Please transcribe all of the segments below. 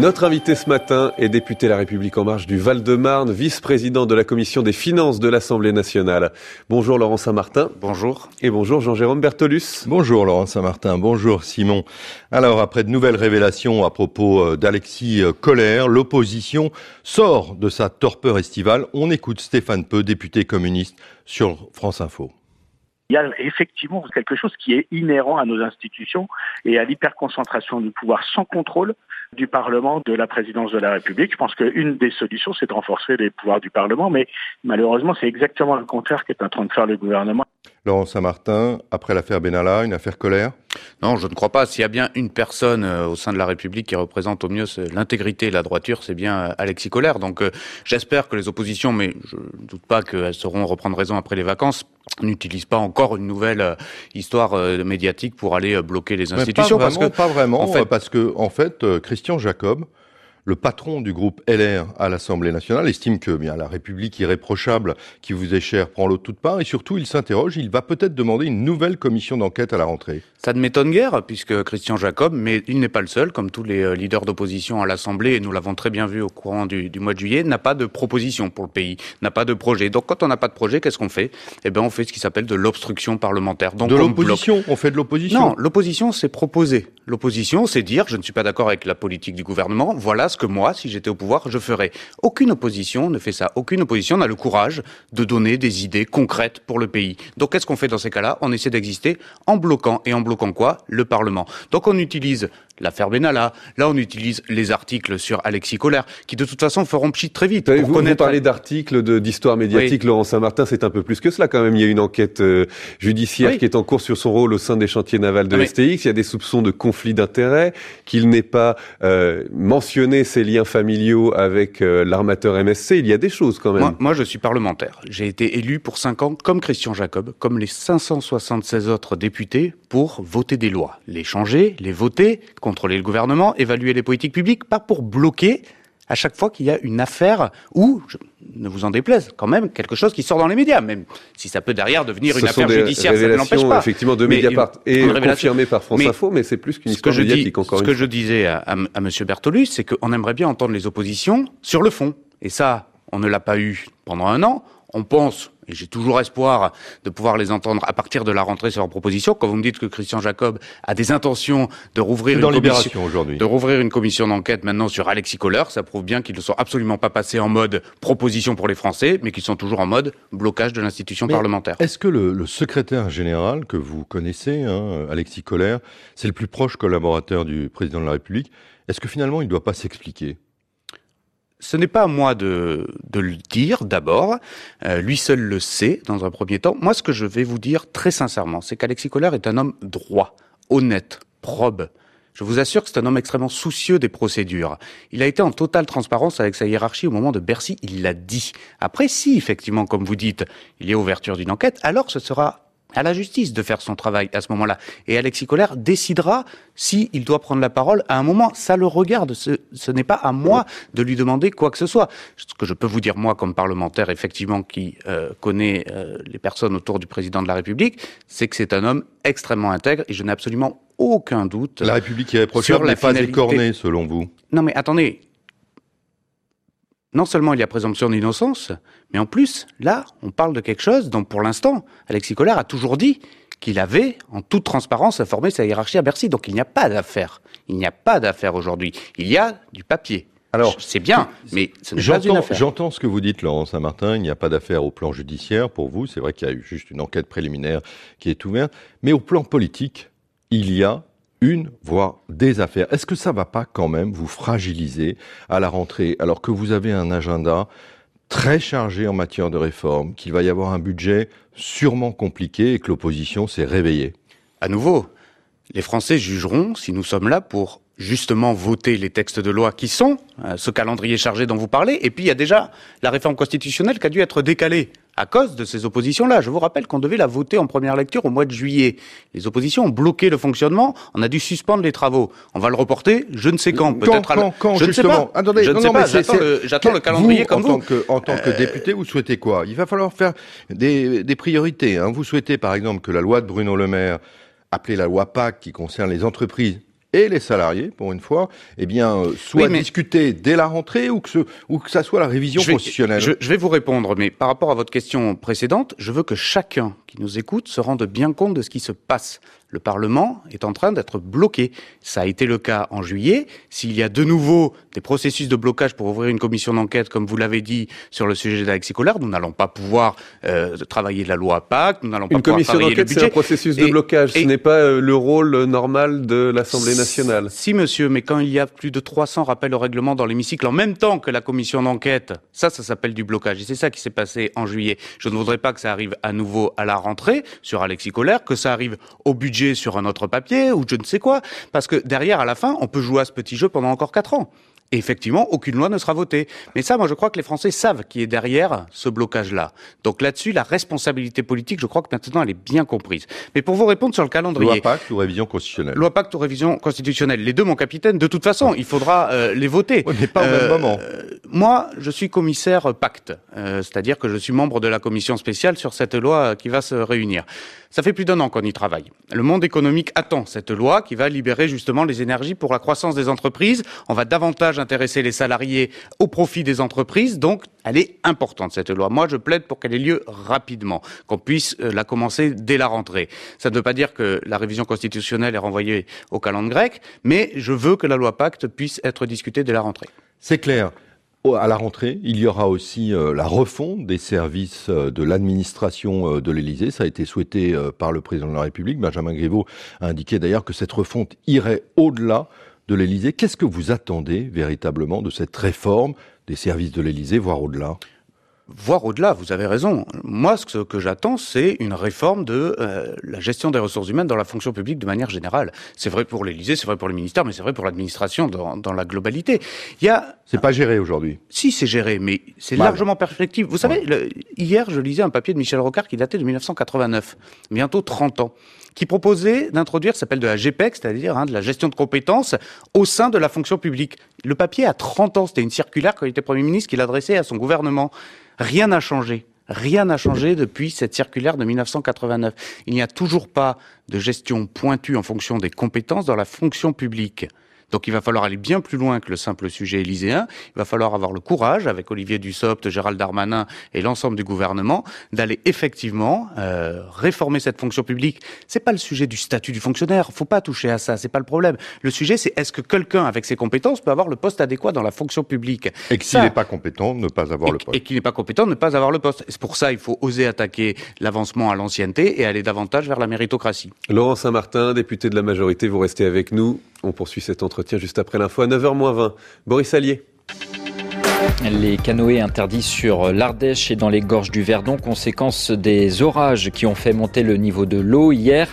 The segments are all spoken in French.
Notre invité ce matin est député La République En Marche du Val-de-Marne, vice-président de la commission des finances de l'Assemblée nationale. Bonjour Laurent Saint-Martin. Bonjour. Et bonjour Jean-Jérôme Bertolus. Bonjour Laurent Saint-Martin. Bonjour Simon. Alors, après de nouvelles révélations à propos euh, d'Alexis euh, Collère, l'opposition sort de sa torpeur estivale. On écoute Stéphane Peu, député communiste sur France Info. Il y a effectivement quelque chose qui est inhérent à nos institutions et à l'hyperconcentration du pouvoir sans contrôle du Parlement, de la présidence de la République. Je pense qu'une des solutions, c'est de renforcer les pouvoirs du Parlement, mais malheureusement, c'est exactement le contraire qu'est en train de faire le gouvernement. Laurent Saint-Martin, après l'affaire Benalla, une affaire colère? Non, je ne crois pas. S'il y a bien une personne euh, au sein de la République qui représente au mieux l'intégrité et la droiture, c'est bien euh, Alexis Colère. Donc euh, j'espère que les oppositions, mais je ne doute pas qu'elles sauront reprendre raison après les vacances, n'utilisent pas encore une nouvelle histoire médiatique pour aller bloquer les institutions. pas vraiment, parce que, pas vraiment, en fait, parce que en fait, Christian Jacob le patron du groupe LR à l'Assemblée nationale estime que bien la République irréprochable qui vous est chère prend l'eau de toutes parts et surtout il s'interroge, il va peut-être demander une nouvelle commission d'enquête à la rentrée. Ça ne m'étonne guère puisque Christian Jacob, mais il n'est pas le seul, comme tous les euh, leaders d'opposition à l'Assemblée, et nous l'avons très bien vu au courant du, mois de juillet, n'a pas de proposition pour le pays, n'a pas de projet. Donc quand on n'a pas de projet, qu'est-ce qu'on fait? Eh bien on fait ce qui s'appelle de l'obstruction parlementaire. Donc, de l'opposition On fait de l'opposition? Non, l'opposition c'est proposer. L'opposition c'est dire je ne suis pas d'accord avec la politique du gouvernement, voilà ce que moi, si j'étais au pouvoir, je ferais. Aucune opposition ne fait ça. Aucune opposition n'a le courage de donner des idées concrètes pour le pays. Donc qu'est-ce qu'on fait dans ces cas-là? On essaie d'exister en bloquant. Et en bloquant quoi? Le Parlement. Donc on utilise l'affaire Benalla. Là, on utilise les articles sur Alexis Collère, qui de toute façon feront pchit très vite. Vous, vous parlez d'articles, d'histoire médiatique. Laurent Saint-Martin, c'est un peu plus que cela quand même. Il y a une enquête euh, judiciaire qui est en cours sur son rôle au sein des chantiers navals de STX. Il y a des soupçons de conflit d'intérêts, qu'il n'ait pas euh, mentionné ses liens familiaux avec euh, l'armateur MSC. Il y a des choses quand même. Moi, moi je suis parlementaire. J'ai été élu pour 5 ans, comme Christian Jacob, comme les 576 autres députés, pour voter des lois, les changer, les voter, contrôler le gouvernement, évaluer les politiques publiques, pas pour bloquer à chaque fois qu'il y a une affaire ou, ne vous en déplaise, quand même quelque chose qui sort dans les médias, même si ça peut derrière devenir une affaire judiciaire, ça ne l'empêche pas. effectivement de Mediapart et confirmé par France Info, mais c'est plus qu'une histoire que médiatique encore Ce que je disais à, à, à M. Bertolus, c'est qu'on aimerait bien entendre les oppositions sur le fond. Et ça, on ne l'a pas eu pendant un an. On pense et j'ai toujours espoir de pouvoir les entendre à partir de la rentrée sur leurs propositions. Quand vous me dites que Christian Jacob a des intentions de rouvrir une commission, de rouvrir une commission d'enquête maintenant sur Alexis Kohler, ça prouve bien qu'ils ne sont absolument pas passés en mode proposition pour les Français, mais qu'ils sont toujours en mode blocage de l'institution parlementaire. Est-ce que le, secrétaire général que vous connaissez, hein, Alexis Kohler, c'est le plus proche collaborateur du président de la République? Est-ce que finalement il ne doit pas s'expliquer? Ce n'est pas à moi de, de le dire d'abord, euh, lui seul le sait dans un premier temps. Moi, ce que je vais vous dire très sincèrement, c'est qu'Alexis Kohler est un homme droit, honnête, probe. Je vous assure que c'est un homme extrêmement soucieux des procédures. Il a été en totale transparence avec sa hiérarchie au moment de Bercy, il l'a dit. Après, si effectivement, comme vous dites, il y a ouverture d'une enquête, alors ce sera à la justice de faire son travail à ce moment-là. Et Alexis Collère décidera s'il doit prendre la parole à un moment. Ça le regarde. Ce, n'est pas à moi de lui demander quoi que ce soit. Ce que je peux vous dire, moi, comme parlementaire, effectivement, qui euh, connaît euh, les personnes autour du président de la République, c'est que c'est un homme extrêmement intègre et je n'ai absolument aucun doute. La République irréprochable n'est pas écornée, selon vous Non, mais attendez, non seulement il y a présomption d'innocence, mais en plus, là, on parle de quelque chose dont, pour l'instant, Alexis Collard a toujours dit qu'il avait, en toute transparence, informé sa hiérarchie à Bercy. Donc il n'y a pas d'affaire. Il n'y a pas d'affaire aujourd'hui. Il y a du papier. Alors, c'est bien, mais ce n'est pas une affaire. J'entends ce que vous dites, Laurent Saint-Martin. Il n'y a pas d'affaire au plan judiciaire pour vous. C'est vrai qu'il y a eu juste une enquête préliminaire qui est ouverte. Mais au plan politique, il y a une, voire des affaires. Est-ce que ça va pas quand même vous fragiliser à la rentrée, alors que vous avez un agenda très chargé en matière de réforme, qu'il va y avoir un budget sûrement compliqué et que l'opposition s'est réveillée? À nouveau, les Français jugeront si nous sommes là pour justement voter les textes de loi qui sont euh, ce calendrier chargé dont vous parlez. Et puis il y a déjà la réforme constitutionnelle qui a dû être décalée à cause de ces oppositions-là. Je vous rappelle qu'on devait la voter en première lecture au mois de juillet. Les oppositions ont bloqué le fonctionnement, on a dû suspendre les travaux. On va le reporter, je ne sais quand, peut-être quand, quand, je justement. ne sais pas. Attendez, je ne sais pas, j'attends le, calendrier comme vous. En tant que, en tant que euh, député, vous souhaitez quoi? Il va falloir faire des, des priorités. Hein. Vous souhaitez, par exemple, que la loi de Bruno Le Maire, appelée la loi PAC, qui concerne les entreprises, et les salariés, pour une fois, eh bien, euh, soit discutés dès la rentrée ou que, ce, ou que ça soit la révision constitutionnelle. je, je, vais vous répondre, mais par rapport à votre question précédente, je veux que chacun qui nous écoute se rende bien compte de ce qui se passe le Parlement est en train d'être bloqué. Ça a été le cas en juillet. S'il y a de nouveau des processus de blocage pour ouvrir une commission d'enquête, comme vous l'avez dit, sur le sujet d'Alexis Collard, nous n'allons pas pouvoir euh, travailler la loi PAC, nous n'allons pas une pouvoir commission d'enquête, c'est un processus de blocage. ce n'est pas euh, le rôle normal de l'Assemblée nationale. Si, monsieur, mais quand il y a plus de 300 rappels au règlement dans l'hémicycle en même temps que la commission d'enquête, ça, ça s'appelle du blocage. Et c'est ça qui s'est passé en juillet. Je ne voudrais pas que ça arrive à nouveau à la rentrée sur Alexis Collard, que ça arrive au budget sur un autre papier ou je ne sais quoi. Parce que derrière, à la fin, on peut jouer à ce petit jeu pendant encore quatre ans. Et effectivement, aucune loi ne sera votée. Mais ça, moi, je crois que les Français savent qui est derrière ce blocage-là. Donc là-dessus, la responsabilité politique, je crois que maintenant, elle est bien comprise. Mais pour vous répondre sur le calendrier... Loi pacte ou révision constitutionnelle? Loi pacte ou révision constitutionnelle. Les deux, mon capitaine, de toute façon, il faudra euh, les voter. N'est pas au même euh, moment. moi, je suis commissaire pacte. Euh, c'est-à-dire que je suis membre de la commission spéciale sur cette loi qui va se réunir. Ça fait plus d'un an qu'on y travaille. Le monde économique attend cette loi qui va libérer justement les énergies pour la croissance des entreprises. On va davantage intéresser les salariés au profit des entreprises. Donc, elle est importante, cette loi. Moi, je plaide pour qu'elle ait lieu rapidement, qu'on puisse euh, la commencer dès la rentrée. Ça ne veut pas dire que la révision constitutionnelle est renvoyée au calendrier grec, mais je veux que la loi Pacte puisse être discutée dès la rentrée. C'est clair à la rentrée, il y aura aussi euh, la refonte des services euh, de l'administration de l'Élysée. Ça a été souhaité par le président de la République. Benjamin Griveaux a indiqué d'ailleurs que cette refonte irait au-delà de l'Élysée. Qu'est-ce que vous attendez véritablement de cette réforme des services de l'Élysée, voire au-delà? Voir au-delà, vous avez raison. Moi, ce que j'attends, c'est une réforme de euh, la gestion des ressources humaines dans la fonction publique de manière générale. C'est vrai pour l'Élysée, c'est vrai pour les ministères, mais c'est vrai pour l'administration dans, dans, la globalité. Il y a... C'est pas géré aujourd'hui. Si, c'est géré, mais c'est largement perspective. Vous savez, hier, je lisais un papier de Michel Rocard qui datait de 1989, bientôt 30 ans qui proposait d'introduire, ça s'appelle de la GPEC, c'est-à-dire hein, de la gestion de compétences, au sein de la fonction publique. Le papier a 30 ans, c'était une circulaire quand il était Premier ministre qu'il adressait à son gouvernement. Rien n'a changé. Rien n'a changé depuis cette circulaire de 1989. Il n'y a toujours pas de gestion pointue en fonction des compétences dans la fonction publique. Donc il va falloir aller bien plus loin que le simple sujet élyséen. Il va falloir avoir le courage, avec Olivier Dussopt, Gérald Darmanin et l'ensemble du gouvernement, d'aller effectivement euh, réformer cette fonction publique. C'est pas le sujet du statut du fonctionnaire. Faut pas toucher à ça. C'est pas le problème. Le sujet, c'est est-ce que quelqu'un avec ses compétences peut avoir le poste adéquat dans la fonction publique? Et que s'il n'est pas compétent, ne pas avoir le poste. Et qu'il n'est pas compétent, ne pas avoir le poste. C'est pour ça, il faut oser attaquer l'avancement à l'ancienneté et aller davantage vers la méritocratie. Laurent Saint-Martin, député de la majorité, vous restez avec nous. On poursuit cet entretien juste après l'info à 9h20. Boris Allier. Les canoës interdits sur l'Ardèche et dans les gorges du Verdon, conséquence des orages qui ont fait monter le niveau de l'eau hier.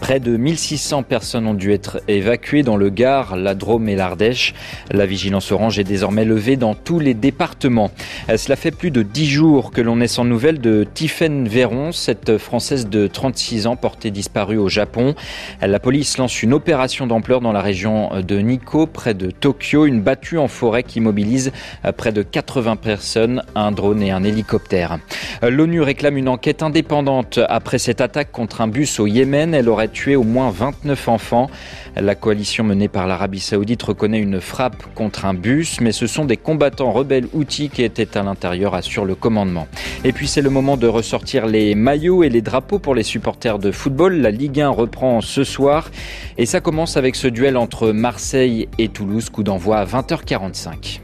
Près de 1600 personnes ont dû être évacuées dans le Gard, la Drôme et l'Ardèche. La vigilance orange est désormais levée dans tous les départements. Cela fait plus de 10 jours que l'on est sans nouvelles de Tiffaine Véron, cette Française de 36 ans portée disparue au Japon. La police lance une opération d'ampleur dans la région de Nikko, près de Tokyo, une battue en forêt qui mobilise près de 80 personnes, un drone et un hélicoptère. L'ONU réclame une enquête indépendante après cette attaque contre un bus au Yémen. Elle aurait tué au moins 29 enfants. La coalition menée par l'Arabie saoudite reconnaît une frappe contre un bus, mais ce sont des combattants rebelles outils qui étaient à l'intérieur, assure le commandement. Et puis c'est le moment de ressortir les maillots et les drapeaux pour les supporters de football. La Ligue 1 reprend ce soir et ça commence avec ce duel entre Marseille et Toulouse, coup d'envoi à 20h45.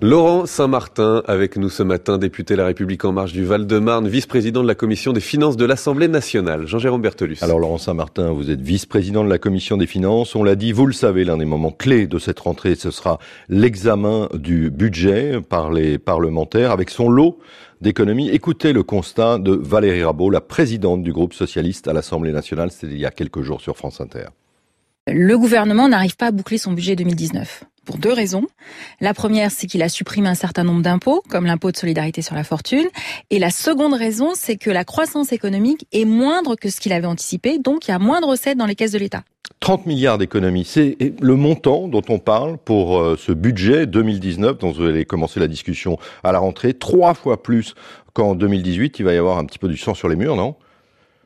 Laurent Saint-Martin avec nous ce matin, député La République En Marche du Val-de-Marne, vice-président de la commission des finances de l'Assemblée nationale. Jean-Jérôme Bertolus. Alors Laurent Saint-Martin, vous êtes vice-président de la commission des finances. On l'a dit, vous le savez, l'un des moments clés de cette rentrée, ce sera l'examen du budget par les parlementaires avec son lot d'économie. Écoutez le constat de Valérie Rabault, la présidente du groupe socialiste à l'Assemblée nationale. C'était il y a quelques jours sur France Inter. Le gouvernement n'arrive pas à boucler son budget 2019. Pour deux raisons. La première, c'est qu'il a supprimé un certain nombre d'impôts, comme l'impôt de solidarité sur la fortune. Et la seconde raison, c'est que la croissance économique est moindre que ce qu'il avait anticipé, donc il y a moins de recettes dans les caisses de l'État. 30 milliards d'économies, c'est le montant dont on parle pour euh, ce budget 2019 dont vous allez commencer la discussion à la rentrée, trois fois plus qu'en 2018. Il va y avoir un petit peu du sang sur les murs, non?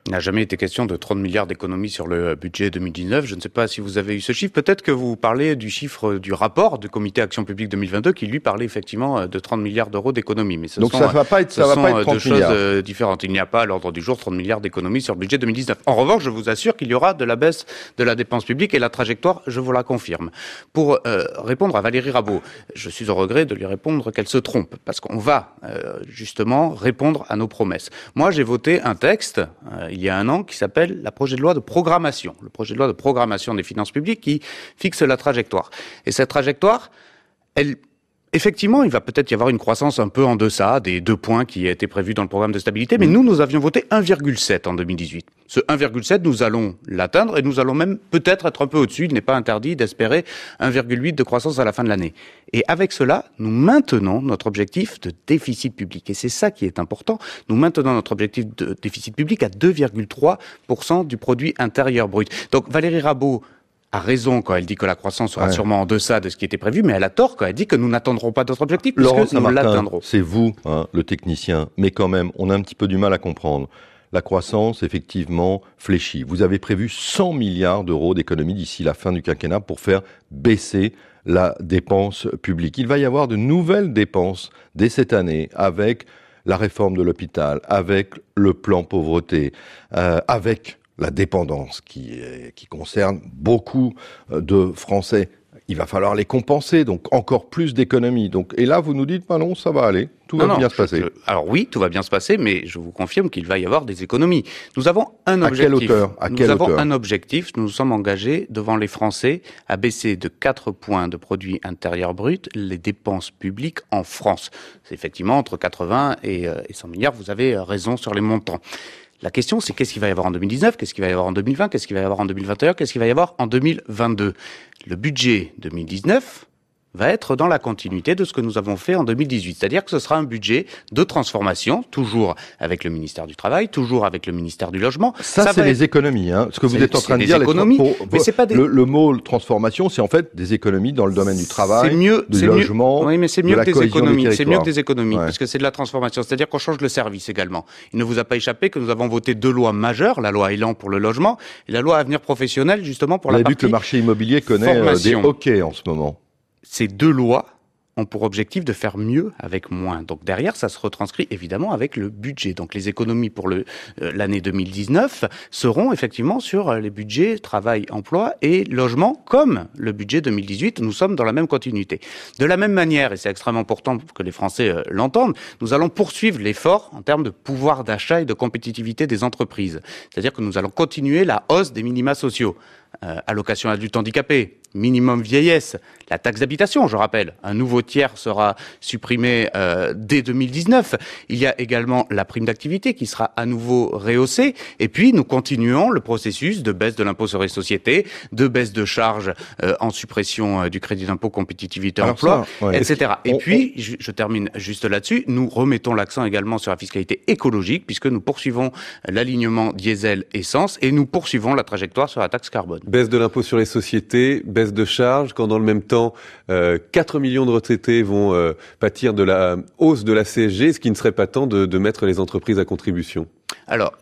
Il n'a jamais été question de 30 milliards d'économies sur le budget 2019. Je ne sais pas si vous avez eu ce chiffre. Peut-être que vous parlez du chiffre du rapport du comité Action publique 2022 qui lui parlait effectivement de 30 milliards d'euros d'économies. Mais ce Donc ça va pas être, ça va pas être 30 deux choses euh, différentes. Il n'y a pas à l'ordre du jour 30 milliards d'économies sur le budget 2019. En revanche, je vous assure qu'il y aura de la baisse de la dépense publique et la trajectoire, je vous la confirme. Pour euh, répondre à Valérie Rabault, je suis au regret de lui répondre qu'elle se trompe parce qu'on va euh, justement répondre à nos promesses. Moi, j'ai voté un texte il y a un an qui s'appelle la projet de loi de programmation, le projet de loi de programmation des finances publiques qui fixe la trajectoire. Et cette trajectoire, elle Effectivement, il va peut-être y avoir une croissance un peu en deçà des deux points qui étaient prévus dans le programme de stabilité, mais mm. nous, nous avions voté 1,7 en 2018. Ce 1,7, nous allons l'atteindre et nous allons même peut-être être un peu au-dessus. Il n'est pas interdit d'espérer 1,8 de croissance à la fin de l'année. Et avec cela, nous maintenons notre objectif de déficit public. Et c'est ça qui est important. Nous maintenons notre objectif de déficit public à 2,3% du produit intérieur brut. Donc Valérie Rabault a raison quand elle dit que la croissance sera sûrement en deçà de ce qui était prévu, mais elle a tort quand elle dit que nous n'atteindrons pas notre objectif, puisque nous l'atteindrons. C'est vous, hein, le technicien, mais quand même, on a un petit peu du mal à comprendre. La croissance, effectivement, fléchit. Vous avez prévu 100 milliards d'euros d'économies d'ici la fin du quinquennat pour faire baisser la dépense publique. Il va y avoir de nouvelles dépenses dès cette année avec la réforme de l'hôpital, avec le plan pauvreté, euh, avec la dépendance qui, concerne beaucoup euh, de Français. Il va falloir les compenser, donc encore plus d'économies. Donc, et là, vous nous dites, bah non, ça va aller, tout va bien se passer. alors oui, tout va bien se passer, mais je vous confirme qu'il va y avoir des économies. Nous avons un objectif. À quelle hauteur à Nous avons un objectif. Nous nous sommes engagés devant les Français à baisser de 4 points de produit intérieur brut les dépenses publiques en France. C'est effectivement entre 80 et 100 euh, milliards. Vous avez raison sur les montants. La question, c'est qu'est-ce qu'il va y avoir en 2019, qu'est-ce qu'il va y avoir en 2020, qu'est-ce qu'il va y avoir en 2021, qu'est-ce qu'il va y avoir en 2022. Le budget 2019 va être dans la continuité de ce que nous avons fait en 2018. C'est-à-dire que ce sera un budget de transformation, toujours avec le ministère du Travail, toujours avec le ministère du Logement. Ça, c'est les économies. Hein. Ce que vous êtes en train de dire, économies, mais c'est pas des... le, mot transformation, c'est en fait des économies dans le domaine du travail, mieux, du logement, oui, mais c'est mieux, que des économies. C'est mieux que des économies, parce que c'est de la transformation. C'est-à-dire qu'on change le service également. Il ne vous a pas échappé que nous avons voté deux lois majeures, la loi Elan pour le logement et la loi Avenir professionnel justement pour la partie vu que le marché immobilier connaît euh, des hockey en ce moment ces deux lois ont pour objectif de faire mieux avec moins. Donc derrière, ça se retranscrit évidemment avec le budget. Donc les économies pour euh, l'année 2019 seront effectivement sur euh, les budgets travail, emploi et logement, comme le budget 2018. Nous sommes dans la même continuité. De la même manière, et c'est extrêmement important que les Français euh, l'entendent, nous allons poursuivre l'effort en termes de pouvoir d'achat et de compétitivité des entreprises. C'est-à-dire que nous allons continuer la hausse des minima sociaux. Euh, allocation adulte handicapé, minimum vieillesse, la taxe d'habitation, je rappelle, un nouveau tiers sera supprimé euh, dès 2019. Il y a également la prime d'activité qui sera à nouveau rehaussée. Et puis, nous continuons le processus de baisse de l'impôt sur les sociétés, de baisse de charges euh, en suppression euh, du crédit d'impôt compétitivité emploi, etc. Et puis, Je, je, termine juste là-dessus, nous remettons l'accent également sur la fiscalité écologique puisque nous poursuivons l'alignement diesel-essence et nous poursuivons la trajectoire sur la taxe carbone. Baisse de l'impôt sur les sociétés, baisse de charges, quand dans le même temps, 4 euh, millions de retraités vont euh, pâtir de la hausse de la CSG, ce qui ne serait pas temps de, mettre les entreprises à contribution Alors,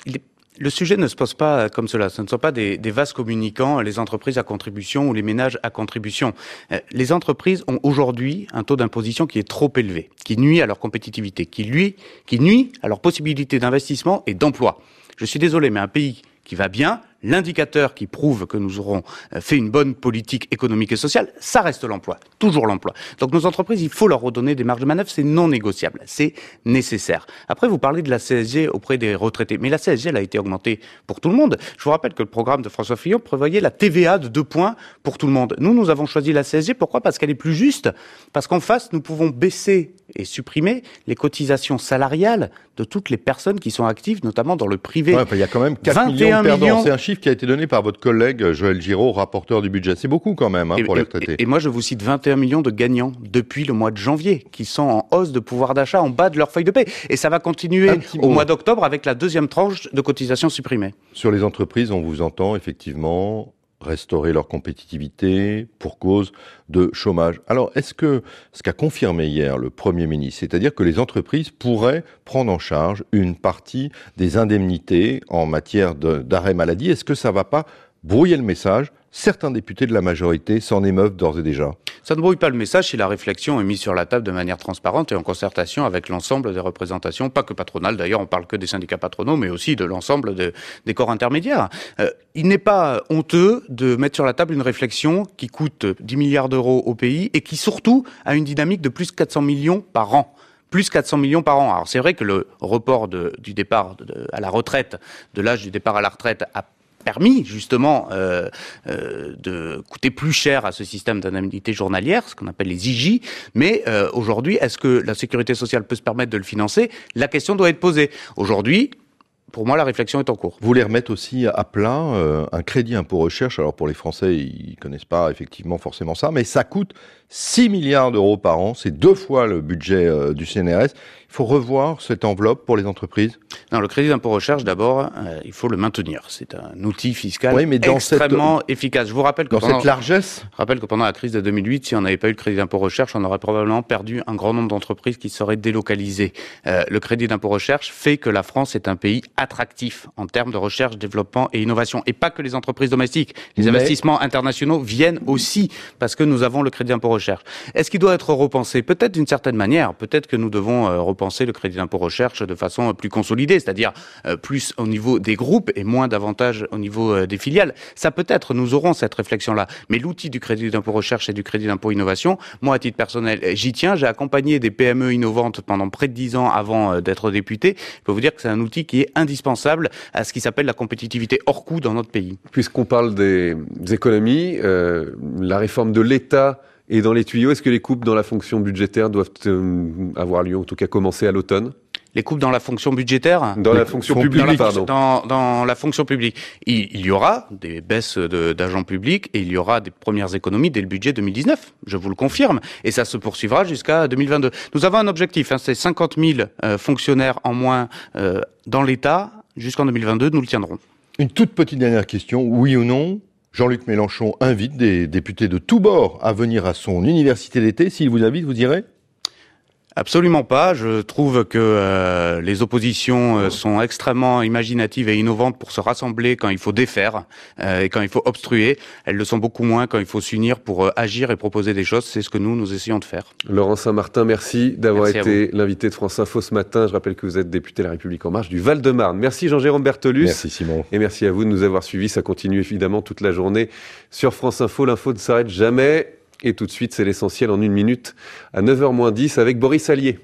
le sujet ne se pose pas comme cela. Ce ne sont pas des, vases communicants, les entreprises à contribution ou les ménages à contribution. Euh, les entreprises ont aujourd'hui un taux d'imposition qui est trop élevé, qui nuit à leur compétitivité, qui, qui nuit à leur possibilité d'investissement et d'emploi. Je suis désolé, mais un pays qui va bien, l'indicateur qui prouve que nous aurons euh, fait une bonne politique économique et sociale, ça reste l'emploi, toujours l'emploi. Donc nos entreprises, il faut leur redonner des marges de manœuvre, c'est non négociable, c'est nécessaire. Après, vous parlez de la CSG auprès des retraités, mais la CSG, elle a été augmentée pour tout le monde. Je vous rappelle que le programme de François Fillon prévoyait la TVA de deux points pour tout le monde. Nous, nous avons choisi la CSG, pourquoi? Parce qu'elle est plus juste, parce qu'en face, nous pouvons baisser et supprimer les cotisations salariales de toutes les personnes qui sont actives, notamment dans le privé. il y a quand même 4 millions de perdants, c'est un chiffre chiffre qui a été donné par votre collègue Joël Giraud, rapporteur du budget. C'est beaucoup quand même hein, pour les retraités. Et, moi, je vous cite 21 millions de gagnants depuis le mois de janvier qui sont en hausse de pouvoir d'achat en bas de leur feuille de paie. Et ça va continuer au mois d'octobre avec la deuxième tranche de cotisation supprimée. Sur les entreprises, on vous entend effectivement restaurer leur compétitivité pour cause de chômage. Alors, est-ce que ce qu'a confirmé hier le Premier ministre, c'est-à-dire que les entreprises pourraient prendre en charge une partie des indemnités en matière d'arrêt maladie, est-ce que ça ne va pas brouiller le message Certains députés de la majorité s'en émeuvent d'ores et déjà. Ça ne brouille pas le message si la réflexion est mise sur la table de manière transparente et en concertation avec l'ensemble des représentations, pas que patronales d'ailleurs, on parle que des syndicats patronaux, mais aussi de l'ensemble des corps intermédiaires. Euh, il n'est pas honteux de mettre sur la table une réflexion qui coûte 10 milliards d'euros au pays et qui surtout a une dynamique de plus de 400 millions par an plus 400 millions par an. Alors c'est vrai que le report du départ à la retraite, de l'âge du départ à la retraite, a permis justement euh, euh, de coûter plus cher à ce système d'indemnité journalière, ce qu'on appelle les IJ. Mais euh, aujourd'hui, est-ce que la sécurité sociale peut se permettre de le financer? La question doit être posée. Aujourd'hui, pour moi, la réflexion est en cours. Vous voulez remettre aussi à plat un crédit impôt recherche. Alors pour les Français, ils connaissent pas effectivement forcément ça, mais ça coûte 6 milliards d'euros par an. C'est deux fois le budget euh, du CNRS. Il faut revoir cette enveloppe pour les entreprises? Non, le crédit d'impôt recherche, d'abord, euh, il faut le maintenir. C'est un outil fiscal mais dans extrêmement efficace. Je vous rappelle que dans pendant, cette largesse? Je rappelle que pendant la crise de 2008, si on n'avait pas eu le crédit d'impôt recherche, on aurait probablement perdu un grand nombre d'entreprises qui seraient délocalisées. Euh, le crédit d'impôt recherche fait que la France est un pays attractif en termes de recherche, développement et innovation. Et pas que les entreprises domestiques. Les investissements internationaux viennent aussi parce que nous avons le crédit d'impôt recherche. Est-ce qu'il doit être repensé Peut-être d'une certaine manière. Peut-être que nous devons euh, repenser le crédit d'impôt recherche de façon plus consolidée, c'est-à-dire euh, plus au niveau des groupes et moins davantage au niveau euh, des filiales. Ça peut être, nous aurons cette réflexion-là. Mais l'outil du crédit d'impôt recherche et du crédit d'impôt innovation, moi à titre personnel, j'y tiens. J'ai accompagné des PME innovantes pendant près de dix ans avant euh, d'être député. Je peux vous dire que c'est un outil qui est indispensable à ce qui s'appelle la compétitivité hors coût dans notre pays. Puisqu'on parle des, économies, la réforme de l'État et dans les tuyaux, est-ce que les coupes dans la fonction budgétaire doivent euh, avoir lieu, en tout cas commencer à l'automne? Les coupes dans la fonction budgétaire? Dans la fonction publique, dans pardon. Dans, la fonction publique. Il, y aura des baisses d'agents publics et il y aura des premières économies dès le budget 2019, je vous le confirme. Et ça se poursuivra jusqu'à 2022. Nous avons un objectif, hein, c'est 50 000 euh, fonctionnaires en moins euh, dans l'État. Jusqu'en 2022, nous le tiendrons. Une toute petite dernière question, oui ou non? Jean-Luc Mélenchon invite des députés de tous bords à venir à son université d'été. S'il vous invite, vous irez? Absolument pas. Je trouve que euh, les oppositions euh, sont extrêmement imaginatives et innovantes pour se rassembler quand il faut défaire euh, et quand il faut obstruer. Elles le sont beaucoup moins quand il faut s'unir pour agir et proposer des choses. C'est ce que nous, nous essayons de faire. Laurent Saint-Martin, merci d'avoir été l'invité de France Info ce matin. Je rappelle que vous êtes député de la République En Marche du Val-de-Marne. Merci Jean-Jérôme Bertolus. Merci Simon. Et merci à vous de nous avoir suivis. Ça continue évidemment toute la journée sur France Info. L'info ne s'arrête jamais. Et tout de suite, c'est l'essentiel en une minute à 9h10 avec Boris Allier.